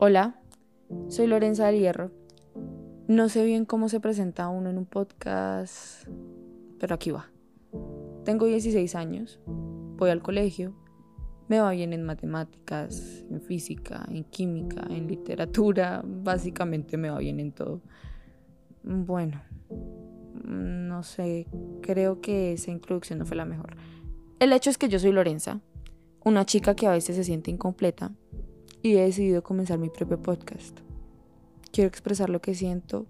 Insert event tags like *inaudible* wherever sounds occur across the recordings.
Hola, soy Lorenza del Hierro. No sé bien cómo se presenta uno en un podcast, pero aquí va. Tengo 16 años, voy al colegio, me va bien en matemáticas, en física, en química, en literatura, *laughs* básicamente me va bien en todo. Bueno, no sé, creo que esa introducción no fue la mejor. El hecho es que yo soy Lorenza, una chica que a veces se siente incompleta y he decidido comenzar mi propio podcast. Quiero expresar lo que siento,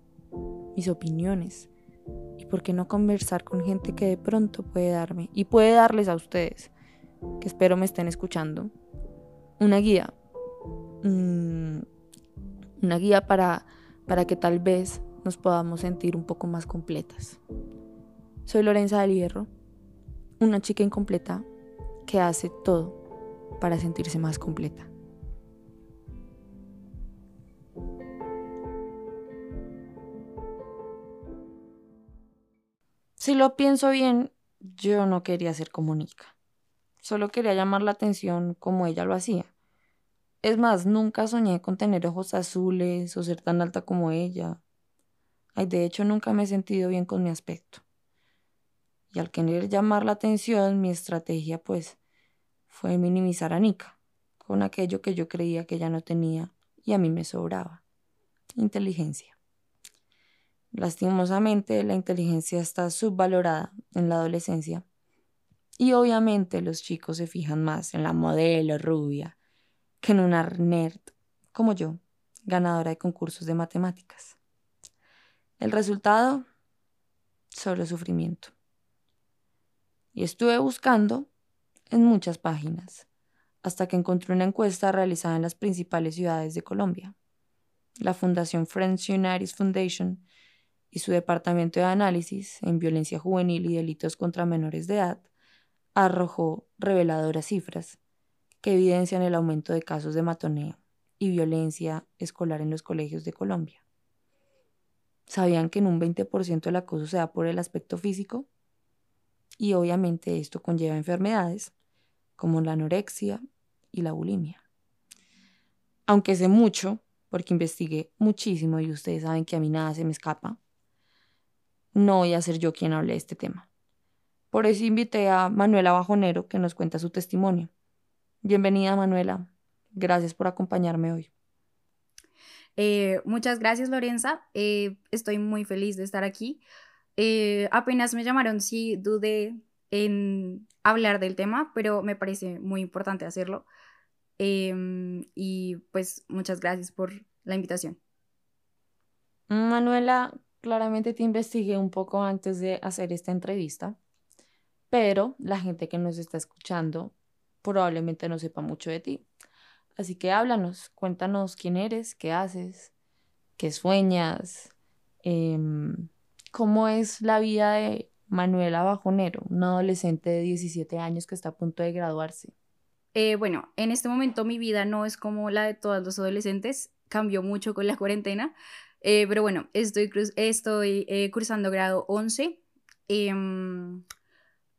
mis opiniones y por qué no conversar con gente que de pronto puede darme y puede darles a ustedes, que espero me estén escuchando, una guía. Mm, una guía para, para que tal vez nos podamos sentir un poco más completas. Soy Lorenza del Hierro, una chica incompleta que hace todo para sentirse más completa. Si lo pienso bien, yo no quería ser comunica. Solo quería llamar la atención como ella lo hacía. Es más, nunca soñé con tener ojos azules o ser tan alta como ella. Ay, de hecho, nunca me he sentido bien con mi aspecto. Y al querer llamar la atención, mi estrategia, pues, fue minimizar a Nika, con aquello que yo creía que ella no tenía y a mí me sobraba. Inteligencia. Lastimosamente, la inteligencia está subvalorada en la adolescencia y obviamente los chicos se fijan más en la modelo rubia que en una nerd como yo, ganadora de concursos de matemáticas. El resultado, solo sufrimiento. Y estuve buscando en muchas páginas, hasta que encontré una encuesta realizada en las principales ciudades de Colombia. La Fundación Friends United Foundation y su Departamento de Análisis en Violencia Juvenil y Delitos contra Menores de Edad arrojó reveladoras cifras que evidencian el aumento de casos de matoneo y violencia escolar en los colegios de Colombia. ¿Sabían que en un 20% el acoso se da por el aspecto físico? Y obviamente esto conlleva enfermedades como la anorexia y la bulimia. Aunque sé mucho, porque investigué muchísimo y ustedes saben que a mí nada se me escapa, no voy a ser yo quien hable de este tema. Por eso invité a Manuela Bajonero que nos cuenta su testimonio. Bienvenida Manuela, gracias por acompañarme hoy. Eh, muchas gracias Lorenza, eh, estoy muy feliz de estar aquí. Eh, apenas me llamaron, sí dudé en hablar del tema, pero me parece muy importante hacerlo. Em, y pues muchas gracias por la invitación. Manuela, claramente te investigué un poco antes de hacer esta entrevista, pero la gente que nos está escuchando probablemente no sepa mucho de ti. Así que háblanos, cuéntanos quién eres, qué haces, qué sueñas, em, cómo es la vida de Manuela Bajonero, una adolescente de 17 años que está a punto de graduarse. Eh, bueno, en este momento mi vida no es como la de todos los adolescentes, cambió mucho con la cuarentena, eh, pero bueno, estoy, estoy eh, cursando grado 11. Em,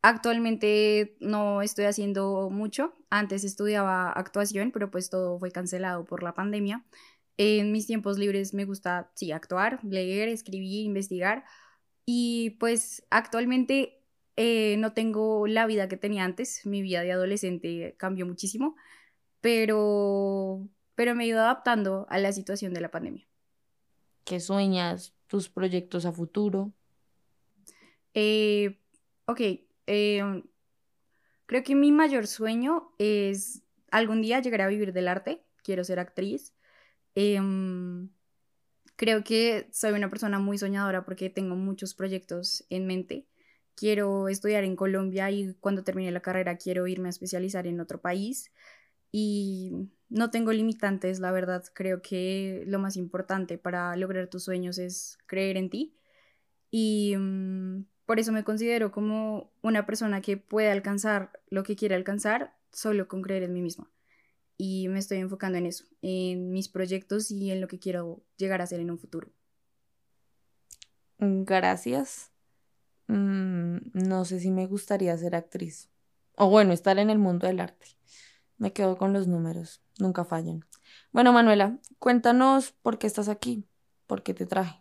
actualmente no estoy haciendo mucho, antes estudiaba actuación, pero pues todo fue cancelado por la pandemia. En mis tiempos libres me gusta, sí, actuar, leer, escribir, investigar. Y pues actualmente eh, no tengo la vida que tenía antes, mi vida de adolescente cambió muchísimo, pero, pero me he ido adaptando a la situación de la pandemia. ¿Qué sueñas? ¿Tus proyectos a futuro? Eh, ok, em, creo que mi mayor sueño es algún día llegar a vivir del arte, quiero ser actriz. Em, Creo que soy una persona muy soñadora porque tengo muchos proyectos en mente. Quiero estudiar en Colombia y cuando termine la carrera quiero irme a especializar en otro país. Y no tengo limitantes, la verdad. Creo que lo más importante para lograr tus sueños es creer en ti. Y mm, por eso me considero como una persona que puede alcanzar lo que quiere alcanzar solo con creer en mí misma y me estoy enfocando en eso, en mis proyectos y en lo que quiero llegar a ser en un futuro. Gracias. Mm, no sé si me gustaría ser actriz. O bueno, estar en el mundo del arte. Me quedo con los números, nunca fallan. Bueno, Manuela, cuéntanos por qué estás aquí, por qué te traje.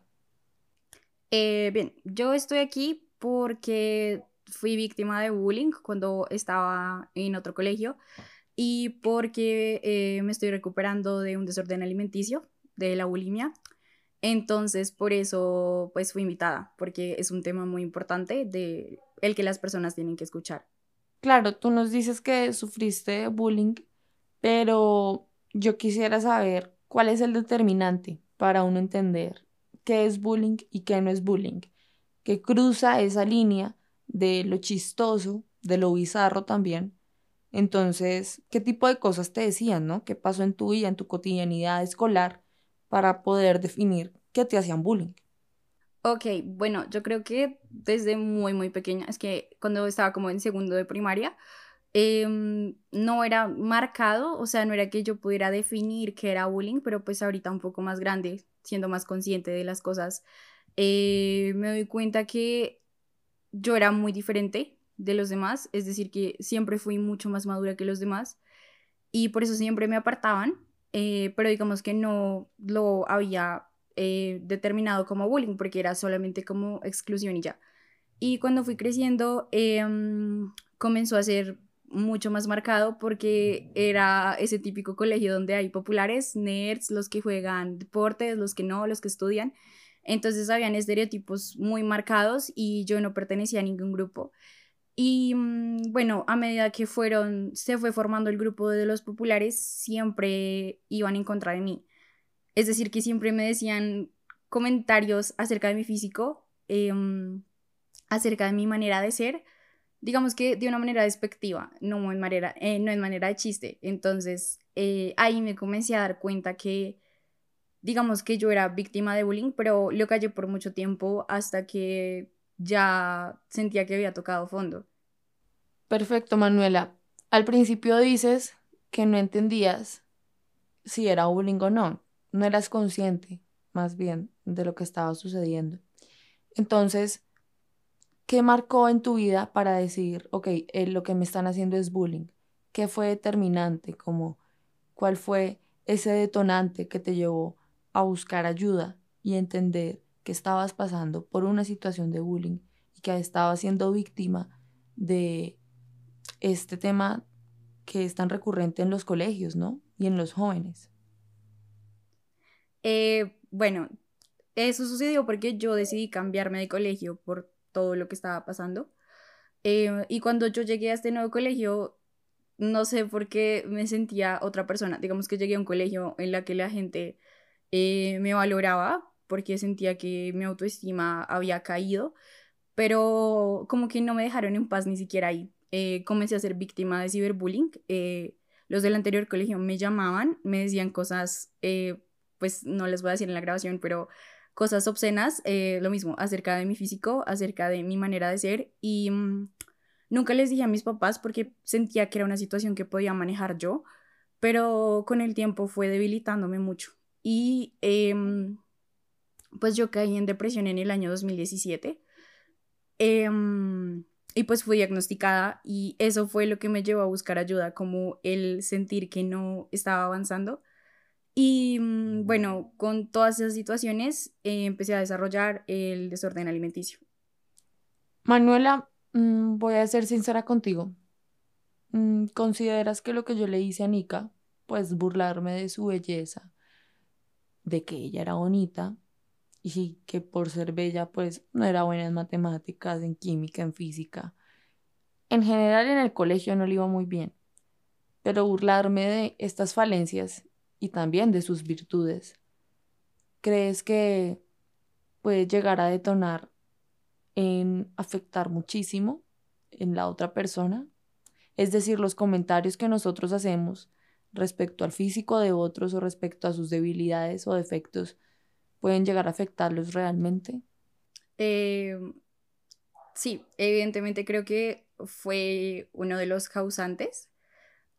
Eh, bien, yo estoy aquí porque fui víctima de bullying cuando estaba en otro colegio y porque eh, me estoy recuperando de un desorden alimenticio, de la bulimia. Entonces, por eso, pues fui invitada, porque es un tema muy importante de el que las personas tienen que escuchar. Claro, tú nos dices que sufriste bullying, pero yo quisiera saber cuál es el determinante para uno entender qué es bullying y qué no es bullying, que cruza esa línea de lo chistoso, de lo bizarro también. Entonces, ¿qué tipo de cosas te decían, no? ¿Qué pasó en tu vida, en tu cotidianidad escolar para poder definir qué te hacían bullying? Ok, bueno, yo creo que desde muy, muy pequeña, es que cuando estaba como en segundo de primaria, em, no era marcado, o sea, no era que yo pudiera definir qué era bullying, pero pues ahorita un poco más grande, siendo más consciente de las cosas, eh, me doy cuenta que yo era muy diferente de los demás, es decir, que siempre fui mucho más madura que los demás y por eso siempre me apartaban, eh, pero digamos que no lo había eh, determinado como bullying porque era solamente como exclusión y ya. Y cuando fui creciendo em, comenzó a ser mucho más marcado porque era ese típico colegio donde hay populares, nerds, los que juegan deportes, los que no, los que estudian. Entonces habían estereotipos muy marcados y yo no pertenecía a ningún grupo. Y mm, bueno, a medida que fueron, se fue formando el grupo de los populares, siempre iban en contra de mí. Es decir, que siempre me decían comentarios acerca de mi físico, em, acerca de mi manera de ser, digamos que de una manera despectiva, no en manera, eh, no en manera de chiste. Entonces, eh, ahí me comencé a dar cuenta que digamos que yo era víctima de bullying, pero lo callé por mucho tiempo hasta que ya sentía que había tocado fondo. Perfecto, Manuela. Al principio dices que no entendías si era bullying o no. No eras consciente, más bien, de lo que estaba sucediendo. Entonces, ¿qué marcó en tu vida para decir, ok, eh, lo que me están haciendo es bullying? ¿Qué fue determinante? Como, ¿Cuál fue ese detonante que te llevó a buscar ayuda y entender que estabas pasando por una situación de bullying y que estabas siendo víctima de este tema que es tan recurrente en los colegios, ¿no? Y en los jóvenes. Eh, bueno, eso sucedió porque yo decidí cambiarme de colegio por todo lo que estaba pasando. Eh, y cuando yo llegué a este nuevo colegio, no sé por qué me sentía otra persona. Digamos que llegué a un colegio en la que la gente eh, me valoraba porque sentía que mi autoestima había caído, pero como que no me dejaron en paz ni siquiera ahí. Eh, comencé a ser víctima de ciberbullying. Eh, los del anterior colegio me llamaban, me decían cosas, pues no les voy a decir en la grabación, pero cosas obscenas, lo mismo, acerca de mi físico, acerca de mi manera de ser y mm, nunca les dije a mis papás porque sentía que era una situación que podía manejar yo, pero con el tiempo fue debilitándome mucho. Y em, pues yo caí en depresión en el año 2017. Em, y pues fui diagnosticada y eso fue lo que me llevó a buscar ayuda, como el sentir que no estaba avanzando. Y mm, bueno, con todas esas situaciones eh, empecé a desarrollar el desorden alimenticio. Manuela, mm, voy a ser sincera contigo. Mm, ¿Consideras que lo que yo le hice a Nika, pues burlarme de su belleza, de que ella era bonita y que por ser bella pues no era buena en matemáticas, en química, en física. En general en el colegio no le iba muy bien, pero burlarme de estas falencias y también de sus virtudes, ¿crees que puede llegar a detonar en afectar muchísimo en la otra persona? Es decir, los comentarios que nosotros hacemos respecto al físico de otros o respecto a sus debilidades o defectos pueden llegar a afectarlos realmente? Eh, sí, evidentemente creo que fue uno de los causantes.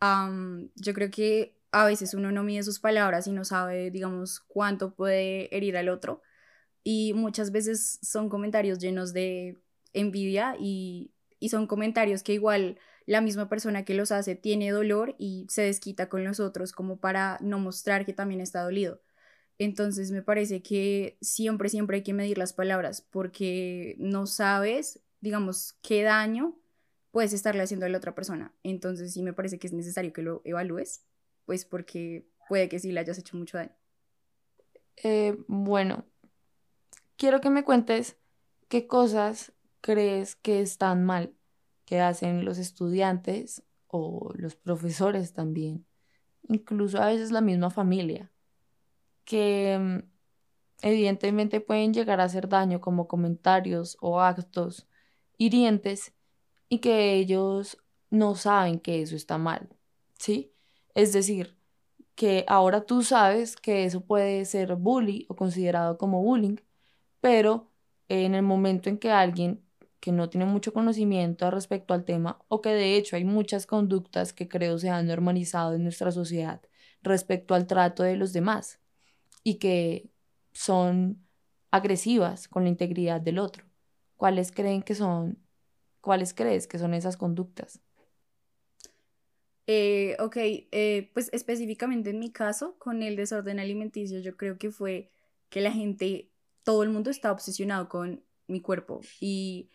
yo creo que a veces uno no mide sus palabras y no sabe, digamos, cuánto puede herir al otro. Y muchas veces son comentarios llenos de envidia y, y son comentarios que igual la misma persona que los hace tiene dolor y se desquita con los otros como para no mostrar que también está dolido. Entonces me parece que siempre, siempre hay que medir las palabras porque no sabes, digamos, qué daño puedes estarle haciendo a la otra persona. Entonces sí me parece que es necesario que lo evalúes, pues porque puede que sí le hayas hecho mucho daño. Eh, bueno, quiero que me cuentes qué cosas crees que están mal que hacen los estudiantes o los profesores también, incluso a veces la misma familia, que mm, evidentemente pueden llegar a hacer daño como comentarios o actos hirientes y que ellos no saben que eso está mal, ¿sí? Es decir, que ahora tú sabes que eso puede ser bullying o considerado como bullying, pero en el momento en que alguien que no tiene mucho conocimiento respecto al tema o que de hecho hay muchas conductas que creo se han normalizado en nuestra sociedad respecto al trato de los demás y que son agresivas con la integridad del otro. ¿Cuáles creen que son, cuáles crees que son esas conductas? Eh, ok, eh, pues específicamente en mi caso, con el desorden alimenticio, yo creo que fue que la gente, todo el mundo está obsesionado con mi cuerpo y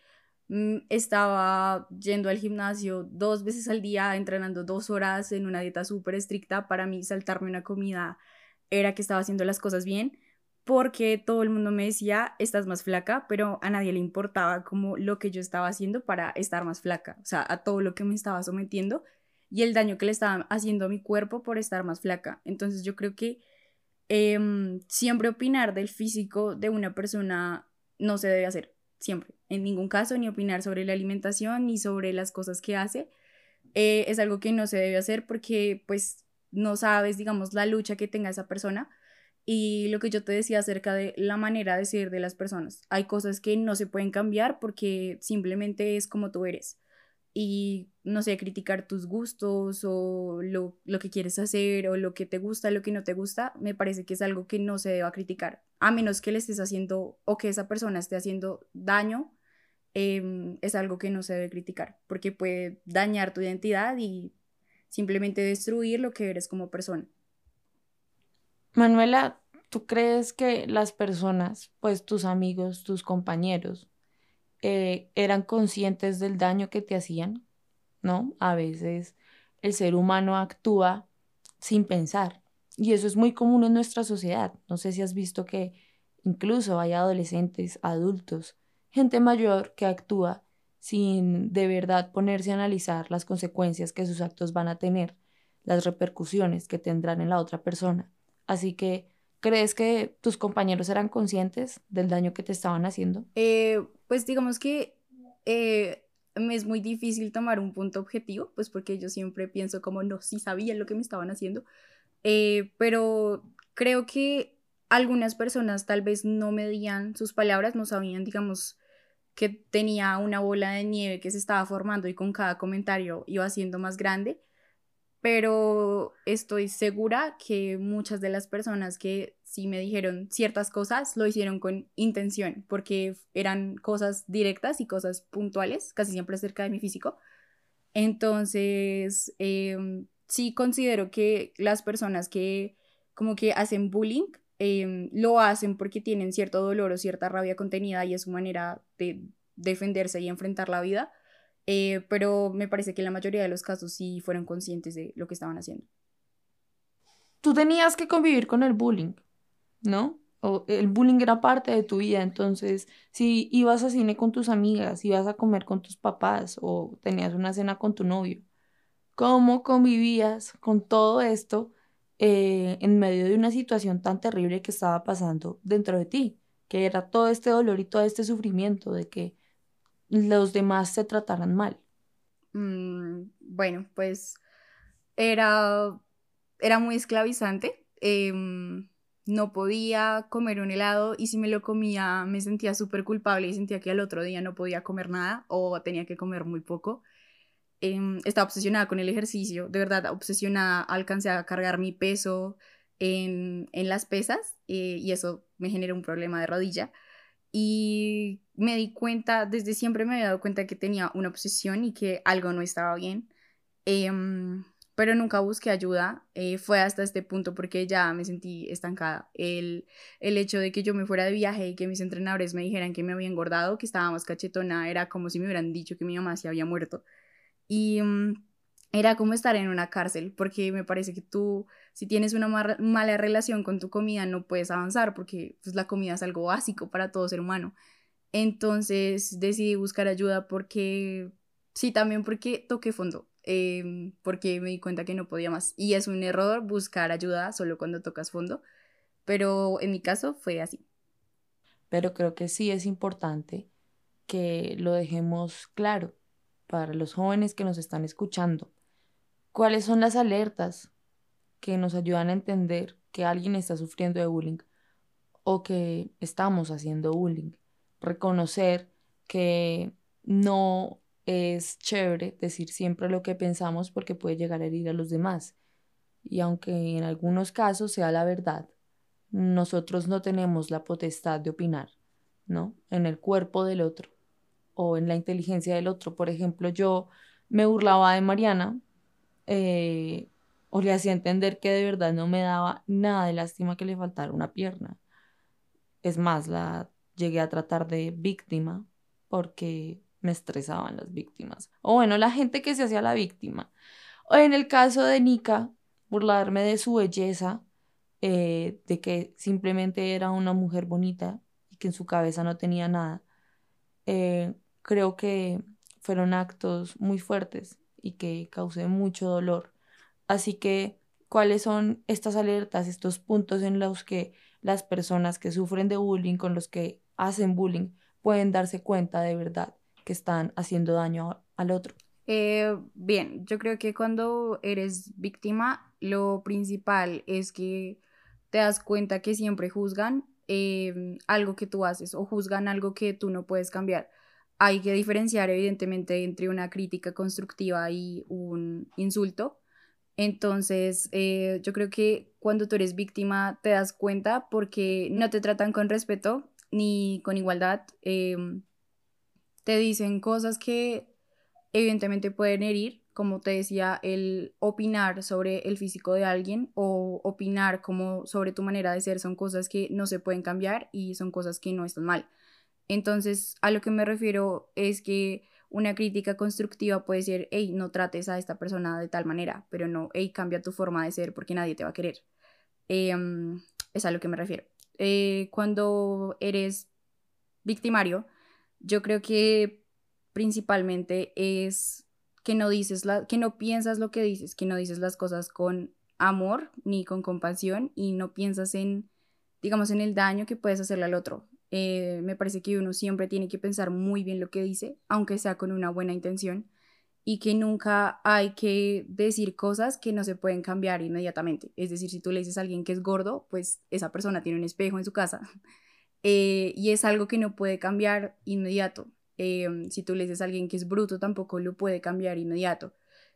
Mm, estaba yendo al gimnasio dos veces al día, entrenando dos horas en una dieta súper estricta. Para mí saltarme una comida era que estaba haciendo las cosas bien, porque todo el mundo me decía, estás más flaca, pero a nadie le importaba como lo que yo estaba haciendo para estar más flaca, o sea, a todo lo que me estaba sometiendo y el daño que le estaba haciendo a mi cuerpo por estar más flaca. Entonces yo creo que em, siempre opinar del físico de una persona no se debe hacer siempre, en ningún caso, ni opinar sobre la alimentación ni sobre las cosas que hace. Eh, es algo que no se debe hacer porque pues no sabes, digamos, la lucha que tenga esa persona y lo que yo te decía acerca de la manera de ser de las personas. Hay cosas que no se pueden cambiar porque simplemente es como tú eres y, no sé, criticar tus gustos o lo, lo, que quieres hacer o lo que te gusta, lo que no te gusta, me parece que es algo que no se deba criticar, a menos que le estés haciendo o que esa persona esté haciendo daño, em, es algo que no se debe criticar, porque puede dañar tu identidad y simplemente destruir lo que eres como persona. Manuela, ¿tú crees que las personas, pues tus amigos, tus compañeros, eh, eran conscientes del daño que te hacían, ¿no? A veces el ser humano actúa sin pensar y eso es muy común en nuestra sociedad. No sé si has visto que incluso hay adolescentes, adultos, gente mayor que actúa sin de verdad ponerse a analizar las consecuencias que sus actos van a tener, las repercusiones que tendrán en la otra persona. Así que ¿Crees que tus compañeros eran conscientes del daño que te estaban haciendo? Eh, pues digamos que eh, me es muy difícil tomar un punto objetivo, pues porque yo siempre pienso como, no, sí sabían lo que me estaban haciendo, eh, pero creo que algunas personas tal vez no medían sus palabras, no sabían, digamos, que tenía una bola de nieve que se estaba formando y con cada comentario iba haciendo más grande pero estoy segura que muchas de las personas que sí me dijeron ciertas cosas lo hicieron con intención, porque eran cosas directas y cosas puntuales, casi siempre acerca de mi físico. Entonces, em, sí considero que las personas que como que hacen bullying em, lo hacen porque tienen cierto dolor o cierta rabia contenida y es su manera de defenderse y enfrentar la vida eh, pero me parece que en la mayoría de los casos sí fueron conscientes de lo que estaban haciendo. Tú tenías que convivir con el bullying, ¿no? O el bullying era parte de tu vida, entonces si ibas a cine con tus amigas, ibas a comer con tus papás o tenías una cena con tu novio, ¿cómo convivías con todo esto eh, en medio de una situación tan terrible que estaba pasando dentro de ti? Que era todo este dolor y todo este sufrimiento de que los demás se trataran mal? Mm, bueno, pues era, era muy esclavizante. Em, no podía comer un helado y si me lo comía me sentía súper culpable y sentía que al otro día no podía comer nada o tenía que comer muy poco. Em, estaba obsesionada con el ejercicio, de verdad, obsesionada, alcancé a cargar mi peso en, las pesas eh, y eso me generó un problema de rodilla. y me di cuenta, desde siempre me había dado cuenta que tenía una obsesión y que algo no estaba bien. Em, pero nunca busqué ayuda. Eh, fue hasta este punto porque ya me sentí estancada. El, el hecho de que yo me fuera de viaje y que mis entrenadores me dijeran que me había engordado, que estaba más cachetona, era como si me hubieran dicho que mi mamá se había muerto. Y mm, era como estar en una cárcel, porque me parece que tú, si tienes una mala relación con tu comida, no puedes avanzar, porque pues, la comida es algo básico para todo ser humano. Entonces decidí buscar ayuda porque, sí, también porque toqué fondo Em, porque me di cuenta que no podía más. Y es un error buscar ayuda solo cuando tocas fondo, pero en mi caso fue así. Pero creo que sí es importante que lo dejemos claro para los jóvenes que nos están escuchando. ¿Cuáles son las alertas que nos ayudan a entender que alguien está sufriendo de bullying o que estamos haciendo bullying? Reconocer que no es chévere decir siempre lo que pensamos porque puede llegar a herir a los demás. Y aunque en algunos casos sea la verdad, nosotros no tenemos la potestad de opinar, ¿no? En el cuerpo del otro o en la inteligencia del otro. Por ejemplo, yo me burlaba de Mariana eh, o le hacía entender que de verdad no me daba nada de lástima que le faltara una pierna. Es más, la llegué a tratar de víctima porque me estresaban las víctimas. O bueno, la gente que se hacía la víctima. O en el caso de Nika, burlarme de su belleza, eh, de que simplemente era una mujer bonita y que en su cabeza no tenía nada. Eh, creo que fueron actos muy fuertes y que causé mucho dolor. Así que, ¿cuáles son estas alertas, estos puntos en los que las personas que sufren de bullying, con los que hacen bullying, pueden darse cuenta de verdad que están haciendo daño al otro? Eh, bien, yo creo que cuando eres víctima, lo principal es que te das cuenta que siempre juzgan em, algo que tú haces o juzgan algo que tú no puedes cambiar. Hay que diferenciar evidentemente entre una crítica constructiva y un insulto. Entonces, eh, yo creo que cuando tú eres víctima te das cuenta porque no te tratan con respeto ni con igualdad. Te dicen cosas que evidentemente pueden herir, como te decía, el opinar sobre el físico de alguien o opinar como sobre tu manera de ser son cosas que no se pueden cambiar y son cosas que no están mal. Entonces, a lo que me refiero es que una crítica constructiva puede ser, hey, no trates a esta persona de tal manera, pero no, hey, cambia tu forma de ser porque nadie te va a querer. Em, es a lo que me refiero. Eh, cuando eres victimario, yo creo que principalmente es que no dices la, que no piensas lo que dices, que no dices las cosas con amor ni con compasión y no piensas en, digamos, en el daño que puedes hacerle al otro. Eh, me parece que uno siempre tiene que pensar muy bien lo que dice, aunque sea con una buena intención, y que nunca hay que decir cosas que no se pueden cambiar inmediatamente. Es decir, si tú le dices a alguien que es gordo, pues esa persona tiene un espejo en su casa Eh, y es algo que no puede cambiar inmediato. Em, si tú le dices a alguien que es bruto, tampoco lo puede cambiar inmediato.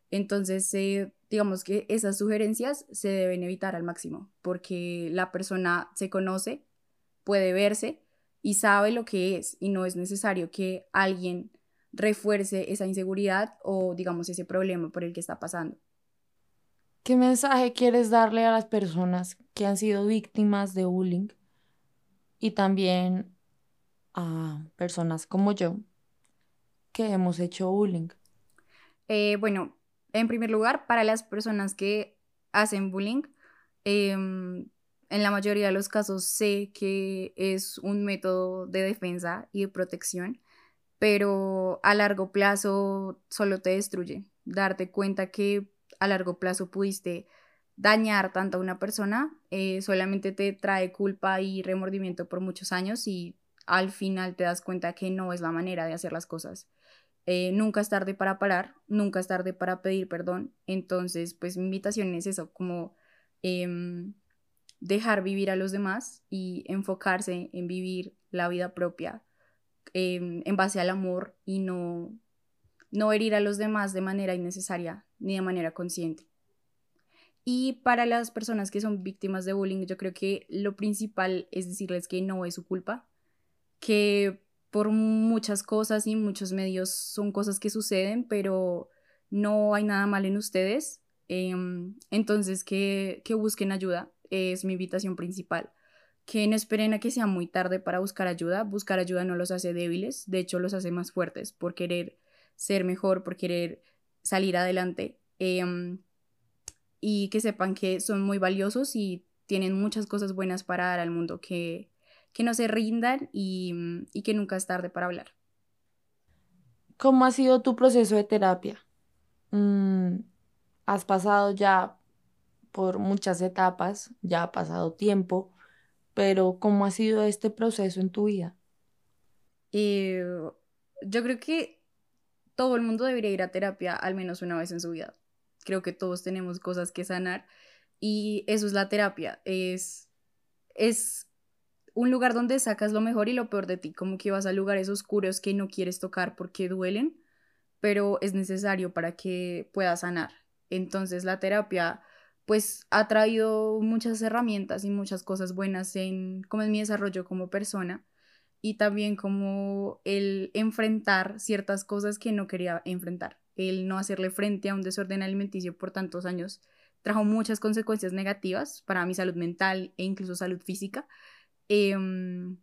Entonces, eh, digamos que esas sugerencias se deben evitar al máximo, porque la persona se conoce, puede verse y sabe lo que es, y no es necesario que alguien refuerce esa inseguridad o, digamos, ese problema por el que está pasando. ¿Qué mensaje quieres darle a las personas que han sido víctimas de bullying y también a personas como yo que hemos hecho bullying? Eh, bueno, en primer lugar, para las personas que hacen bullying, em, en la mayoría de los casos sé que es un método de defensa y de protección, pero a largo plazo solo te destruye. Darte cuenta que a largo plazo pudiste dañar tanto a una persona eh, solamente te trae culpa y remordimiento por muchos años y al final te das cuenta que no es la manera de hacer las cosas. Eh, nunca es tarde para parar, nunca es tarde para pedir perdón. Entonces, pues mi invitación es eso, como em, dejar vivir a los demás y enfocarse en vivir la vida propia em, en base al amor y no, no herir a los demás de manera innecesaria ni de manera consciente. Y para las personas que son víctimas de bullying, yo creo que lo principal es decirles que no es su culpa, que por muchas cosas y muchos medios son cosas que suceden, pero no hay nada mal en ustedes. Em, entonces, que, que busquen ayuda es mi invitación principal. Que no esperen a que sea muy tarde para buscar ayuda. Buscar ayuda no los hace débiles, de hecho los hace más fuertes por querer ser mejor, por querer salir adelante. Em, y que sepan que son muy valiosos y tienen muchas cosas buenas para dar al mundo, que, que no se rindan y, y que nunca es tarde para hablar. ¿Cómo ha sido tu proceso de terapia? Mm, has pasado ya por muchas etapas, ya ha pasado tiempo, pero ¿cómo ha sido este proceso en tu vida? Eh, yo creo que todo el mundo debería ir a terapia al menos una vez en su vida. Creo que todos tenemos cosas que sanar y eso es la terapia. Es, es un lugar donde sacas lo mejor y lo peor de ti, como que vas a lugares oscuros que no quieres tocar porque duelen, pero es necesario para que puedas sanar. Entonces la terapia pues ha traído muchas herramientas y muchas cosas buenas en como en mi desarrollo como persona y también como el enfrentar ciertas cosas que no quería enfrentar. El no hacerle frente a un desorden alimenticio por tantos años trajo muchas consecuencias negativas para mi salud mental e incluso salud física. Em,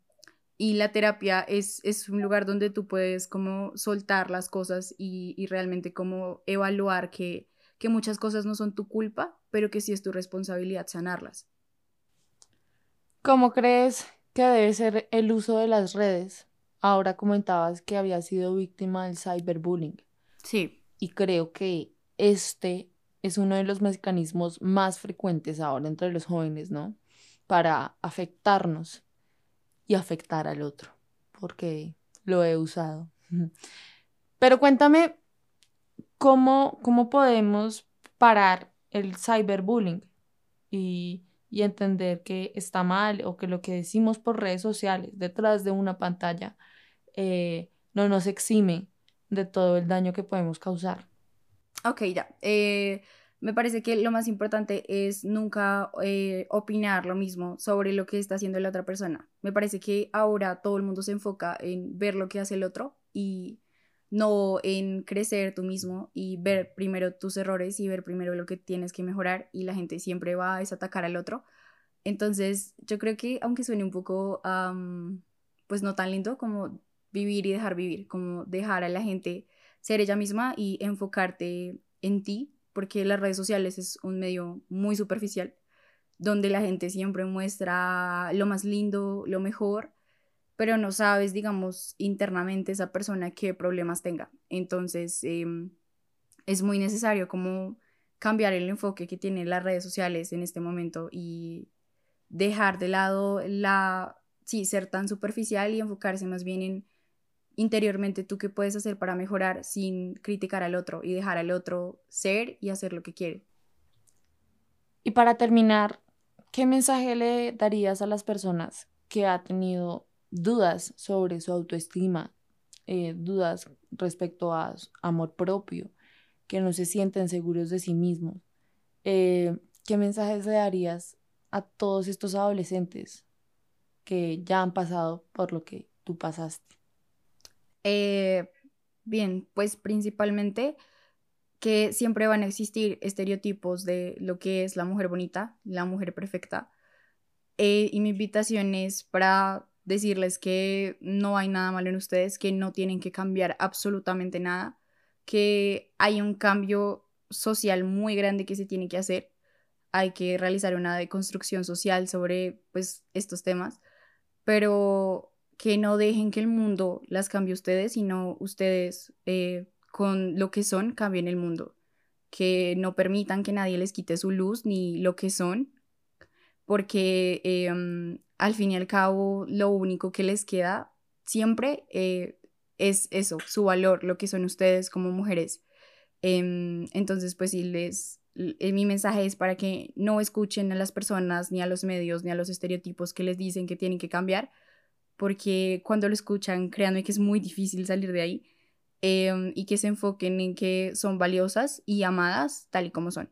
y la terapia es, es, un lugar donde tú puedes como soltar las cosas y, y realmente como evaluar que que muchas cosas no son tu culpa, pero que sí es tu responsabilidad sanarlas. ¿Cómo crees que debe ser el uso de las redes? Ahora comentabas que había sido víctima del cyberbullying. Sí. Y creo que este es uno de los mecanismos más frecuentes ahora entre los jóvenes, ¿no? Para afectarnos y afectar al otro, porque lo he usado. *laughs* Pero cuéntame ¿cómo, cómo podemos parar el cyberbullying y, y entender que está mal o que lo que decimos por redes sociales detrás de una pantalla eh, no nos exime de todo el daño que podemos causar? Ok, ya. Eh, me parece que lo más importante es nunca eh, opinar lo mismo sobre lo que está haciendo la otra persona. Me parece que ahora todo el mundo se enfoca en ver lo que hace el otro y no en crecer tú mismo y ver primero tus errores y ver primero lo que tienes que mejorar y la gente siempre va a atacar al otro. Entonces, yo creo que aunque suene un poco, pues no tan lindo como vivir y dejar vivir, como dejar a la gente ser ella misma y enfocarte en ti, porque las redes sociales es un medio muy superficial, donde la gente siempre muestra lo más lindo, lo mejor, pero no sabes, digamos, internamente esa persona qué problemas tenga. Entonces, em, es muy necesario como cambiar el enfoque que tienen las redes sociales en este momento y dejar de lado la, sí, ser tan superficial y enfocarse más bien en interiormente tú qué puedes hacer para mejorar sin criticar al otro y dejar al otro ser y hacer lo que quiere. Y para terminar, ¿qué mensaje le darías a las personas que ha tenido dudas sobre su autoestima, eh, dudas respecto a amor propio, que no se sienten seguros de sí mismos. Eh, ¿Qué mensajes le darías a todos estos adolescentes que ya han pasado por lo que tú pasaste? Eh, bien, pues principalmente que siempre van a existir estereotipos de lo que es la mujer bonita, la mujer perfecta. y mi invitación es para decirles que no hay nada malo en ustedes, que no tienen que cambiar absolutamente nada, que hay un cambio social muy grande que se tiene que hacer. Hay que realizar una deconstrucción social sobre pues, estos temas, pero que no dejen que el mundo las cambie ustedes, sino ustedes eh, con lo que son cambien el mundo. Que no permitan que nadie les quite su luz ni lo que son, porque em, al fin y al cabo lo único que les queda siempre eh, es eso, su valor, lo que son ustedes como mujeres. Em, entonces, pues sí, les, eh, mi mensaje es para que no escuchen a las personas, ni a los medios, ni a los estereotipos que les dicen que tienen que cambiar, porque cuando lo escuchan, créanme que es muy difícil salir de ahí, em, y que se enfoquen en que son valiosas y amadas tal y como son.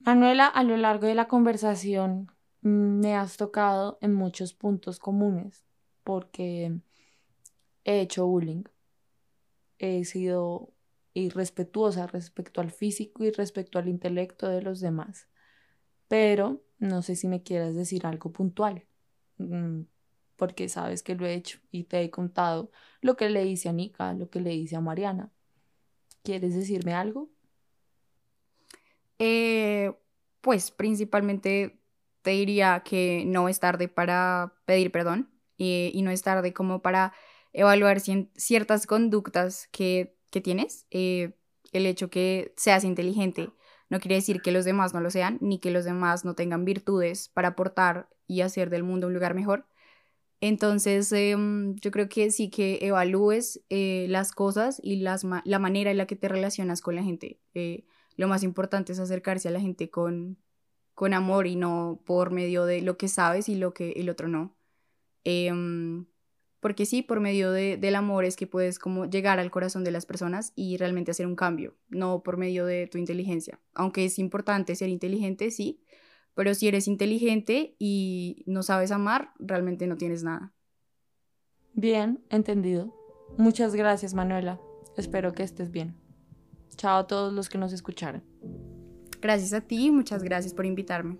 Manuela, a lo largo de la conversación me has tocado en muchos puntos comunes porque he hecho bullying. He sido irrespetuosa respecto al físico y respecto al intelecto de los demás. Pero no sé si me quieras decir algo puntual, mm, porque sabes que lo he hecho y te he contado lo que le hice a Nika, lo que le hice a Mariana. ¿Quieres decirme algo? Eh, pues principalmente te diría que no es tarde para pedir perdón y no es tarde como para evaluar ciertas conductas que, tienes. Eh, el hecho que seas inteligente no quiere decir que los demás no lo sean, ni que los demás no tengan virtudes para aportar y hacer del mundo un lugar mejor. Entonces, em, yo creo que sí que evalúes eh, las cosas y las la manera en la que te relacionas con la gente. lo más importante es acercarse a la gente con, con amor y no por medio de lo que sabes y lo que el otro no. Em, porque sí, por medio de, del amor es que puedes como llegar al corazón de las personas y realmente hacer un cambio, no por medio de tu inteligencia. Aunque es importante ser inteligente, sí, pero si eres inteligente y no sabes amar, realmente no tienes nada. Bien, entendido. Muchas gracias, Manuela. Espero que estés bien. Chao a todos los que nos escucharon. Gracias a ti, muchas gracias por invitarme.